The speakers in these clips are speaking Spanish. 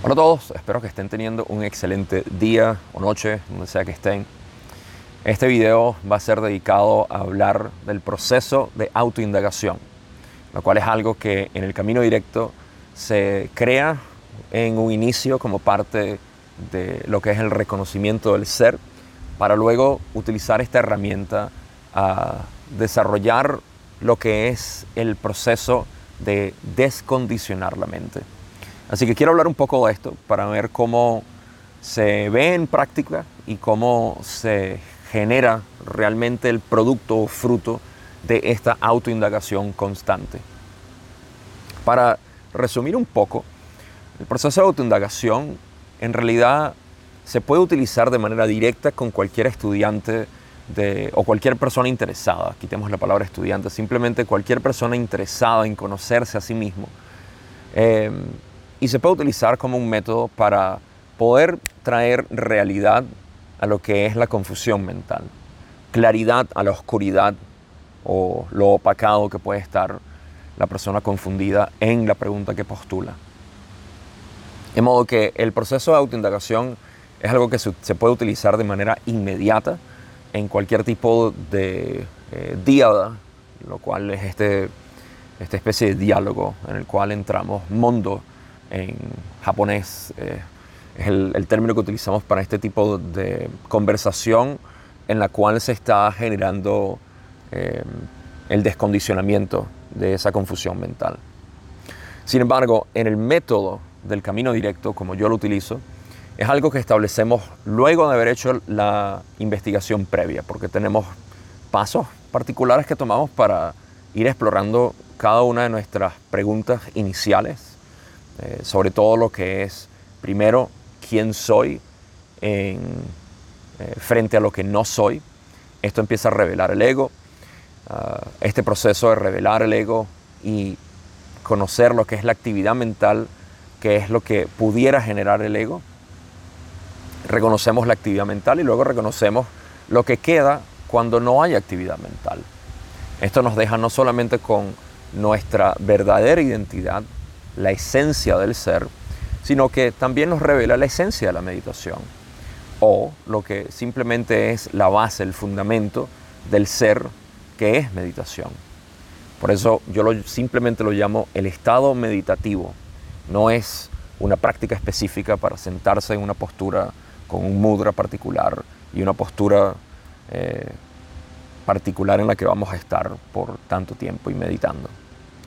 Hola a todos, espero que estén teniendo un excelente día o noche, donde sea que estén. Este video va a ser dedicado a hablar del proceso de autoindagación, lo cual es algo que en el camino directo se crea en un inicio como parte de lo que es el reconocimiento del ser, para luego utilizar esta herramienta a desarrollar lo que es el proceso de descondicionar la mente. Así que quiero hablar un poco de esto para ver cómo se ve en práctica y cómo se genera realmente el producto o fruto de esta autoindagación constante. Para resumir un poco, el proceso de autoindagación en realidad se puede utilizar de manera directa con cualquier estudiante o cualquier persona interesada, quitemos la palabra estudiante, simplemente cualquier persona interesada en conocerse a sí mismo. Eh, y se puede utilizar como un método para poder traer realidad a lo que es la confusión mental, claridad a la oscuridad o lo opacado que puede estar la persona confundida en la pregunta que postula. De modo que el proceso de autoindagación es algo que se, puede utilizar de manera inmediata en cualquier tipo de eh, lo cual es este, esta especie de diálogo en el cual entramos mundo en japonés eh, es el, término que utilizamos para este tipo de conversación en la cual se está generando eh, el descondicionamiento de esa confusión mental. Sin embargo, en el método del camino directo, como yo lo utilizo, es algo que establecemos luego de haber hecho la investigación previa, porque tenemos pasos particulares que tomamos para ir explorando cada una de nuestras preguntas iniciales eh, sobre todo lo que es, primero, quién soy eh, frente a lo que no soy. Esto empieza a revelar el ego. Ah, este proceso de revelar el ego y conocer lo que es la actividad mental, que es lo que pudiera generar el ego. Reconocemos la actividad mental y luego reconocemos lo que queda cuando no hay actividad mental. Esto nos deja no solamente con nuestra verdadera identidad, la esencia del ser, sino que también nos revela la esencia de la meditación, o lo que simplemente es la base, el fundamento del ser que es meditación. Por eso yo simplemente lo llamo el estado meditativo. No es una práctica específica para sentarse en una postura con un mudra particular y una postura eh, particular en la que vamos a estar por tanto tiempo y meditando.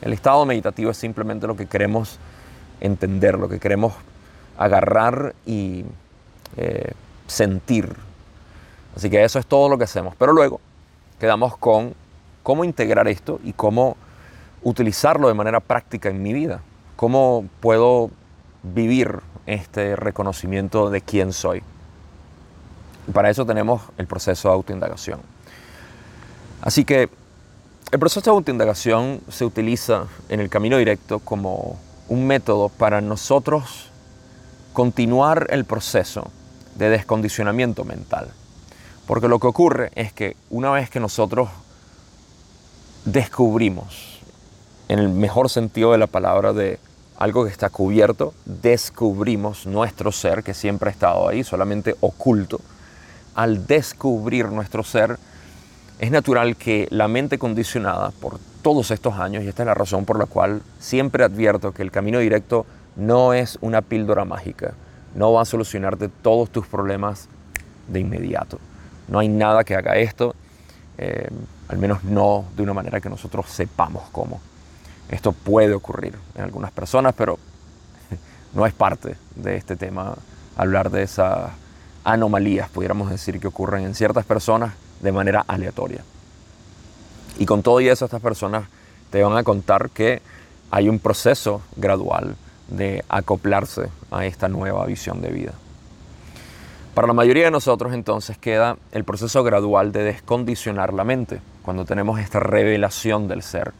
El estado meditativo es simplemente lo que queremos entender, lo que queremos agarrar y eh, sentir. Así que eso es todo lo que hacemos. Pero luego quedamos con cómo integrar esto y cómo utilizarlo de manera práctica en mi vida. Cómo puedo vivir este reconocimiento de quién soy. Y para eso tenemos el proceso de autoindagación. Así que el proceso de autoindagación se utiliza en el camino directo como un método para nosotros continuar el proceso de descondicionamiento mental. Porque lo que ocurre es que una vez que nosotros descubrimos, en el mejor sentido de la palabra, de algo que está cubierto, descubrimos nuestro ser, que siempre ha estado ahí, solamente oculto. Al descubrir nuestro ser, es natural que la mente condicionada por todos estos años, y esta es la razón por la cual siempre advierto que el camino directo no es una píldora mágica, no va a solucionarte todos tus problemas de inmediato. No hay nada que haga esto, eh, al menos no de una manera que nosotros sepamos cómo. Esto puede ocurrir en algunas personas, pero no es parte de este tema hablar de esas anomalías, pudiéramos decir, que ocurren en ciertas personas de manera aleatoria. Y con todo y eso, estas personas te van a contar que hay un proceso gradual de acoplarse a esta nueva visión de vida. Para la mayoría de nosotros entonces queda el proceso gradual de descondicionar la mente, cuando tenemos esta revelación del ser.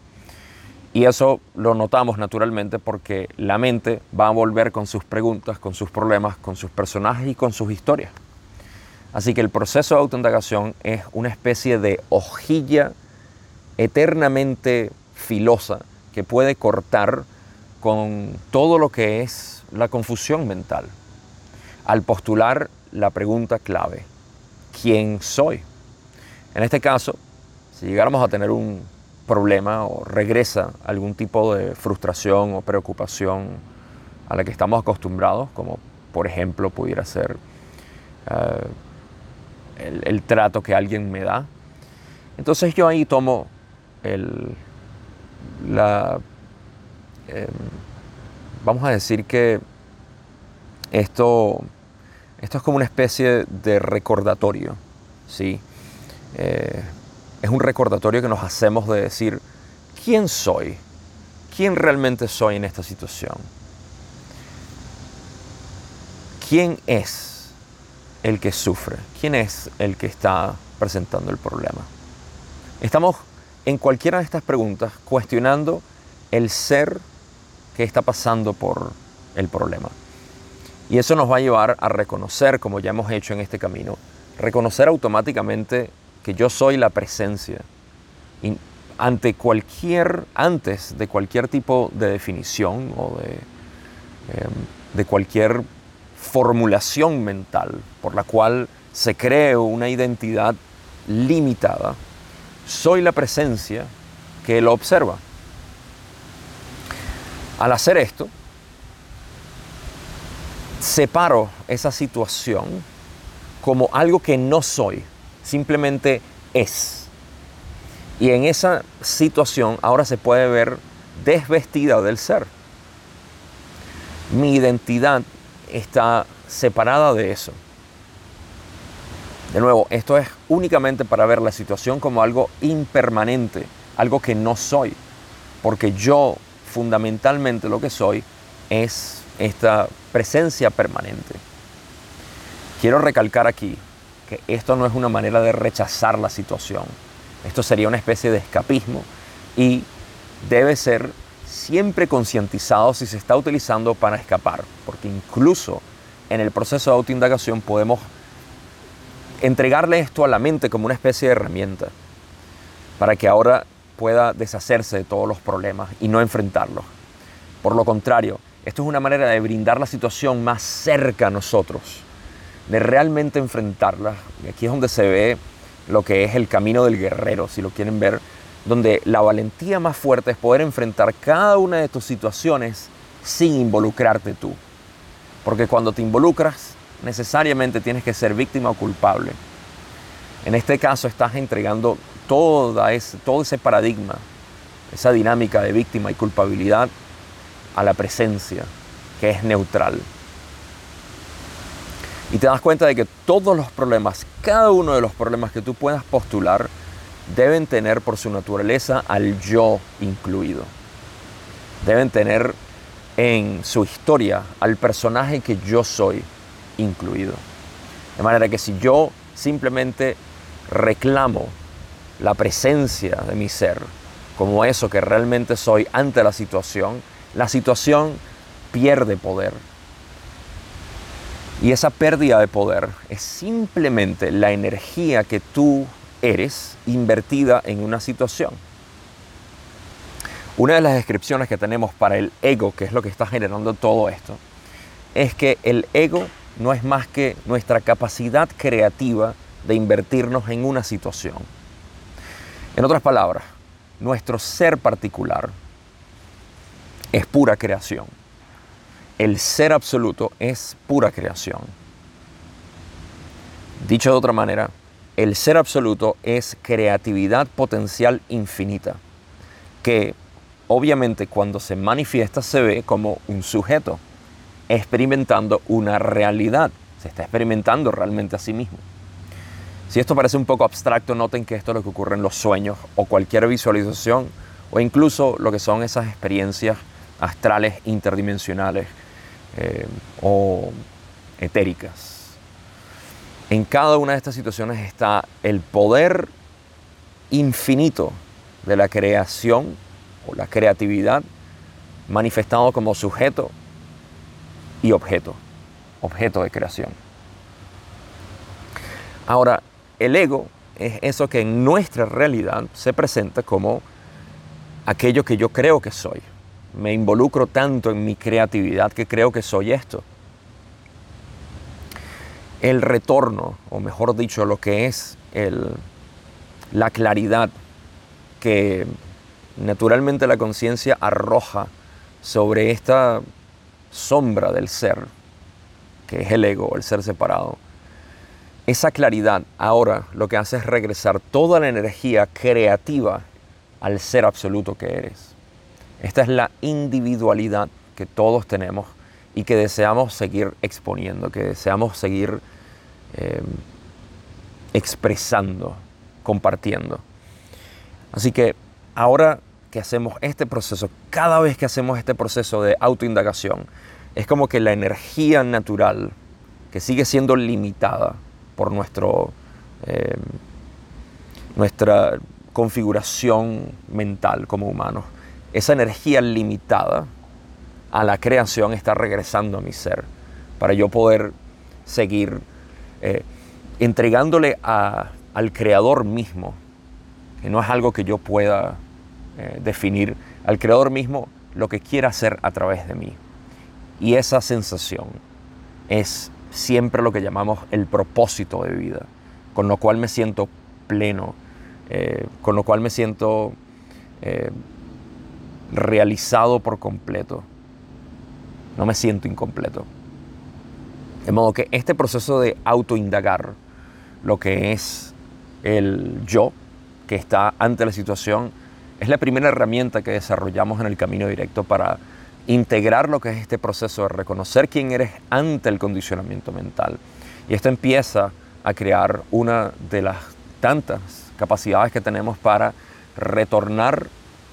Y eso lo notamos naturalmente porque la mente va a volver con sus preguntas, con sus problemas, con sus personajes y con sus historias. Así que el proceso de autoindagación es una especie de hojilla eternamente filosa que puede cortar con todo lo que es la confusión mental, al postular la pregunta clave, ¿quién soy? En este caso, si llegáramos a tener un problema o regresa algún tipo de frustración o preocupación a la que estamos acostumbrados, como por ejemplo pudiera ser eh, el, trato que alguien me da, entonces yo ahí tomo el, la, em, vamos a decir que esto, esto es como una especie de recordatorio, ¿sí? Eh, es un recordatorio que nos hacemos de decir, ¿quién soy? ¿Quién realmente soy en esta situación? ¿Quién es el que sufre? ¿Quién es el que está presentando el problema? Estamos en cualquiera de estas preguntas cuestionando el ser que está pasando por el problema. Y eso nos va a llevar a reconocer, como ya hemos hecho en este camino, reconocer automáticamente que yo soy la presencia. Ante cualquier, antes de cualquier tipo de definición o de, em, de cualquier formulación mental por la cual se cree una identidad limitada, soy la presencia que lo observa. Al hacer esto, separo esa situación como algo que no soy, simplemente es. Y en esa situación ahora se puede ver desvestida del ser. Mi identidad está separada de eso. De nuevo, esto es únicamente para ver la situación como algo impermanente, algo que no soy, porque yo fundamentalmente lo que soy es esta presencia permanente. Quiero recalcar aquí que esto no es una manera de rechazar la situación. Esto sería una especie de escapismo y debe ser siempre concientizado si se está utilizando para escapar, porque incluso en el proceso de autoindagación podemos entregarle esto a la mente como una especie de herramienta para que ahora pueda deshacerse de todos los problemas y no enfrentarlos. Por lo contrario, esto es una manera de brindar la situación más cerca a nosotros de realmente enfrentarla. Y aquí es donde se ve lo que es el camino del guerrero, si lo quieren ver, donde la valentía más fuerte es poder enfrentar cada una de tus situaciones sin involucrarte tú. Porque cuando te involucras, necesariamente tienes que ser víctima o culpable. En este caso estás entregando toda ese, todo ese paradigma, esa dinámica de víctima y culpabilidad a la presencia, que es neutral. Y te das cuenta de que todos los problemas, cada uno de los problemas que tú puedas postular, deben tener por su naturaleza al yo incluido. Deben tener en su historia al personaje que yo soy incluido. De manera que si yo simplemente reclamo la presencia de mi ser como eso que realmente soy ante la situación, la situación pierde poder, y esa pérdida de poder es simplemente la energía que tú eres invertida en una situación. Una de las descripciones que tenemos para el ego, que es lo que está generando todo esto, es que el ego no es más que nuestra capacidad creativa de invertirnos en una situación. En otras palabras, nuestro ser particular es pura creación el ser absoluto es pura creación. Dicho de otra manera, el ser absoluto es creatividad potencial infinita, que obviamente cuando se manifiesta se ve como un sujeto, experimentando una realidad, se está experimentando realmente a sí mismo. Si esto parece un poco abstracto, noten que esto es lo que ocurre en los sueños o cualquier visualización o incluso lo que son esas experiencias astrales interdimensionales eh, o etéricas. En cada una de estas situaciones está el poder infinito de la creación o la creatividad manifestado como sujeto y objeto, objeto de creación. Ahora, el ego es eso que en nuestra realidad se presenta como aquello que yo creo que soy. me involucro tanto en mi creatividad que creo que soy esto. El retorno, o mejor dicho, lo que es la claridad que naturalmente la conciencia arroja sobre esta sombra del ser, que es el ego, el ser separado. Esa claridad ahora lo que hace es regresar toda la energía creativa al ser absoluto que eres. Esta es la individualidad que todos tenemos y que deseamos seguir exponiendo, que deseamos seguir eh, expresando, compartiendo. Así que ahora que hacemos este proceso, cada vez que hacemos este proceso de autoindagación, es como que la energía natural, que sigue siendo limitada por nuestro, eh, nuestra configuración mental como humanos, esa energía limitada a la creación está regresando a mi ser para yo poder seguir eh, entregándole al creador mismo, que no es algo que yo pueda eh, definir, al creador mismo lo que quiera hacer a través de mí. Y esa sensación es siempre lo que llamamos el propósito de vida, con lo cual me siento pleno, eh, con lo cual me siento realizado por completo. No me siento incompleto. De modo que este proceso de autoindagar lo que es el yo que está ante la situación es la primera herramienta que desarrollamos en el camino directo para integrar lo que es este proceso de reconocer quién eres ante el condicionamiento mental. Y esto empieza a crear una de las tantas capacidades que tenemos para retornar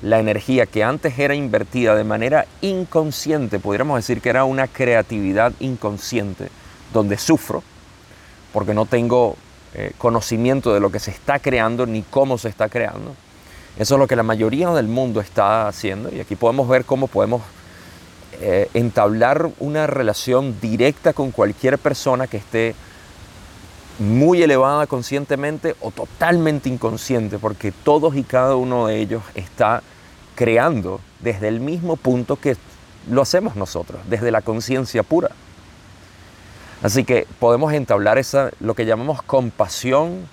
la energía que antes era invertida de manera inconsciente, podríamos decir que era una creatividad inconsciente, donde sufro porque no tengo eh, conocimiento de lo que se está creando ni cómo se está creando. Eso es lo que la mayoría del mundo está haciendo y aquí podemos ver cómo podemos eh, entablar una relación directa con cualquier persona que esté muy elevada conscientemente o totalmente inconsciente, porque todos y cada uno de ellos está creando desde el mismo punto que lo hacemos nosotros, desde la conciencia pura. Así que podemos entablar esa, lo que llamamos compasión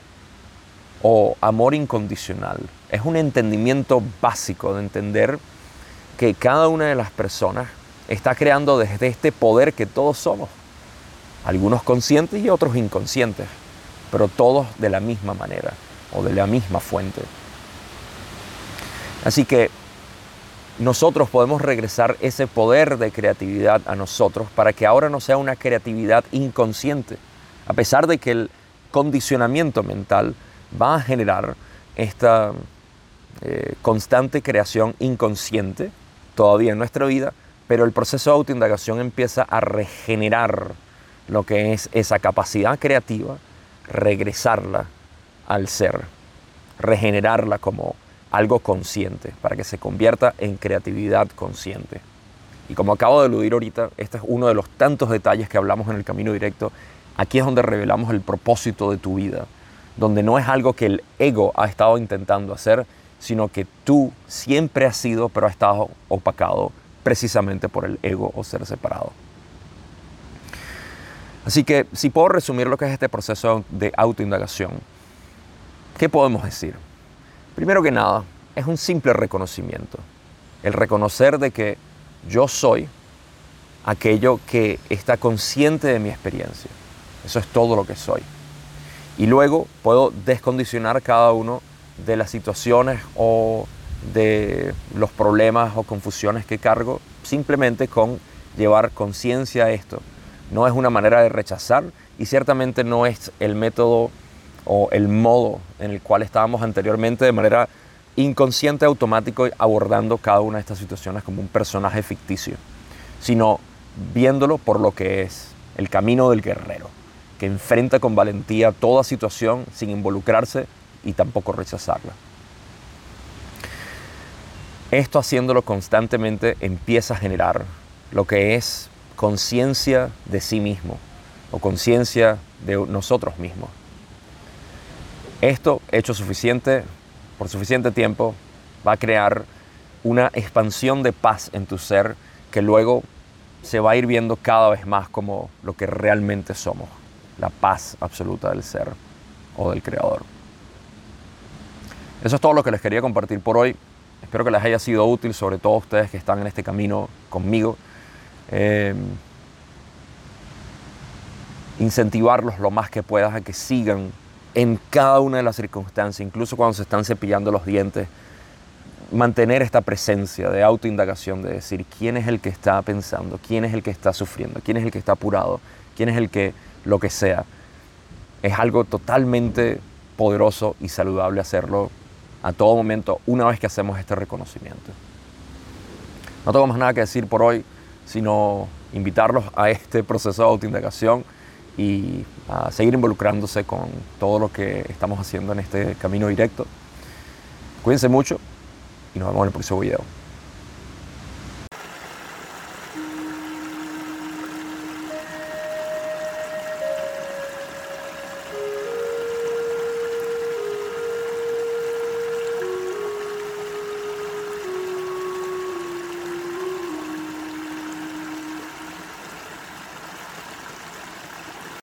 o amor incondicional. Es un entendimiento básico de entender que cada una de las personas está creando desde este poder que todos somos. Algunos conscientes y otros inconscientes, pero todos de la misma manera o de la misma fuente. Así que nosotros podemos regresar ese poder de creatividad a nosotros para que ahora no sea una creatividad inconsciente, a pesar de que el condicionamiento mental va a generar esta eh, constante creación inconsciente todavía en nuestra vida, pero el proceso de autoindagación empieza a regenerar lo que es esa capacidad creativa, regresarla al ser, regenerarla como algo consciente, para que se convierta en creatividad consciente. Y como acabo de eludir ahorita, este es uno de los tantos detalles que hablamos en el camino directo. Aquí es donde revelamos el propósito de tu vida, donde no es algo que el ego ha estado intentando hacer, sino que tú siempre has sido, pero has estado opacado precisamente por el ego o ser separado. Así que si puedo resumir lo que es este proceso de autoindagación, ¿qué podemos decir? Primero que nada, es un simple reconocimiento. El reconocer de que yo soy aquello que está consciente de mi experiencia. Eso es todo lo que soy. Y luego puedo descondicionar cada uno de las situaciones o de los problemas o confusiones que cargo simplemente con llevar conciencia a esto. No es una manera de rechazar y ciertamente no es el método o el modo en el cual estábamos anteriormente de manera inconsciente, automático, abordando cada una de estas situaciones como un personaje ficticio, sino viéndolo por lo que es el camino del guerrero, que enfrenta con valentía toda situación sin involucrarse y tampoco rechazarla. Esto haciéndolo constantemente empieza a generar lo que es conciencia de sí mismo o conciencia de nosotros mismos. Esto, hecho suficiente, por suficiente tiempo, va a crear una expansión de paz en tu ser que luego se va a ir viendo cada vez más como lo que realmente somos, la paz absoluta del ser o del creador. Eso es todo lo que les quería compartir por hoy. Espero que les haya sido útil, sobre todo a ustedes que están en este camino conmigo. Eh, incentivarlos lo más que puedas a que sigan en cada una de las circunstancias, incluso cuando se están cepillando los dientes, mantener esta presencia de autoindagación, de decir quién es el que está pensando, quién es el que está sufriendo, quién es el que está apurado, quién es el que lo que sea. Es algo totalmente poderoso y saludable hacerlo a todo momento una vez que hacemos este reconocimiento. No tengo más nada que decir por hoy, sino invitarlos a este proceso de autoindagación y a seguir involucrándose con todo lo que estamos haciendo en este camino directo. Cuídense mucho y nos vemos en el próximo video.